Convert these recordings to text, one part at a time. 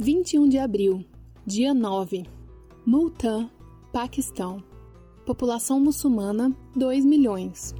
21 de abril, dia 9. Multan, Paquistão. População muçulmana 2 milhões.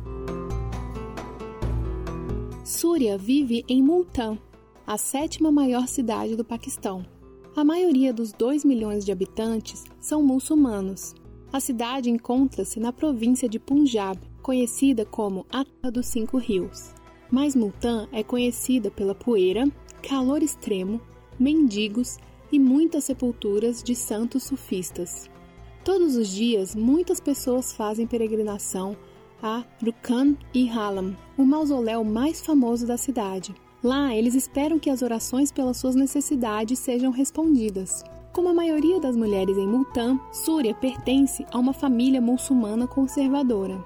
Súria vive em Multan, a sétima maior cidade do Paquistão. A maioria dos 2 milhões de habitantes são muçulmanos. A cidade encontra-se na província de Punjab, conhecida como a Terra dos Cinco Rios. Mas Multan é conhecida pela poeira, calor extremo, mendigos e muitas sepulturas de santos sufistas. Todos os dias, muitas pessoas fazem peregrinação a Rukn e Halam, o mausoléu mais famoso da cidade. Lá, eles esperam que as orações pelas suas necessidades sejam respondidas. Como a maioria das mulheres em Multan, Súria pertence a uma família muçulmana conservadora.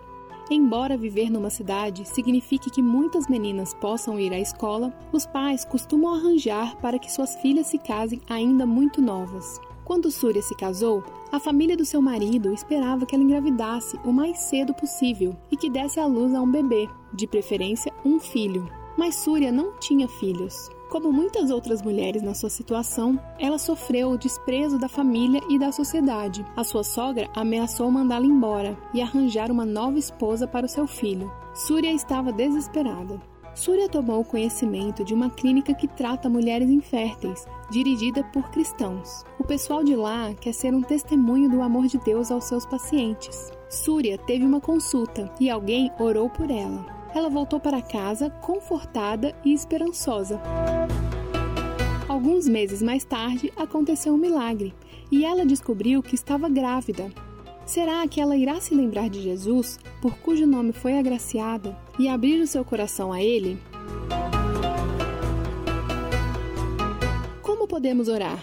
Embora viver numa cidade signifique que muitas meninas possam ir à escola, os pais costumam arranjar para que suas filhas se casem ainda muito novas. Quando Súria se casou, a família do seu marido esperava que ela engravidasse o mais cedo possível e que desse à luz a um bebê, de preferência um filho. Mas Súria não tinha filhos. Como muitas outras mulheres na sua situação, ela sofreu o desprezo da família e da sociedade. A sua sogra ameaçou mandá-la embora e arranjar uma nova esposa para o seu filho. Súria estava desesperada. Súria tomou conhecimento de uma clínica que trata mulheres inférteis, dirigida por cristãos. O pessoal de lá quer ser um testemunho do amor de Deus aos seus pacientes. Súria teve uma consulta e alguém orou por ela ela voltou para casa confortada e esperançosa. Alguns meses mais tarde, aconteceu um milagre e ela descobriu que estava grávida. Será que ela irá se lembrar de Jesus, por cujo nome foi agraciada, e abrir o seu coração a Ele? Como podemos orar?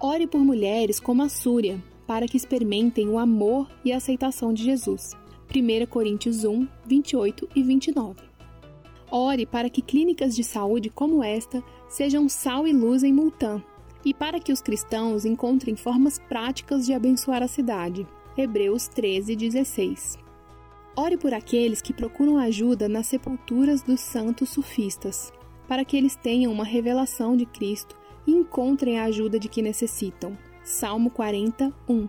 Ore por mulheres como a Súria, para que experimentem o amor e a aceitação de Jesus. 1 Coríntios 1, 28 e 29. Ore para que clínicas de saúde como esta sejam sal e luz em Multan e para que os cristãos encontrem formas práticas de abençoar a cidade. Hebreus 13, 16. Ore por aqueles que procuram ajuda nas sepulturas dos santos sufistas, para que eles tenham uma revelação de Cristo e encontrem a ajuda de que necessitam. Salmo 40, 1.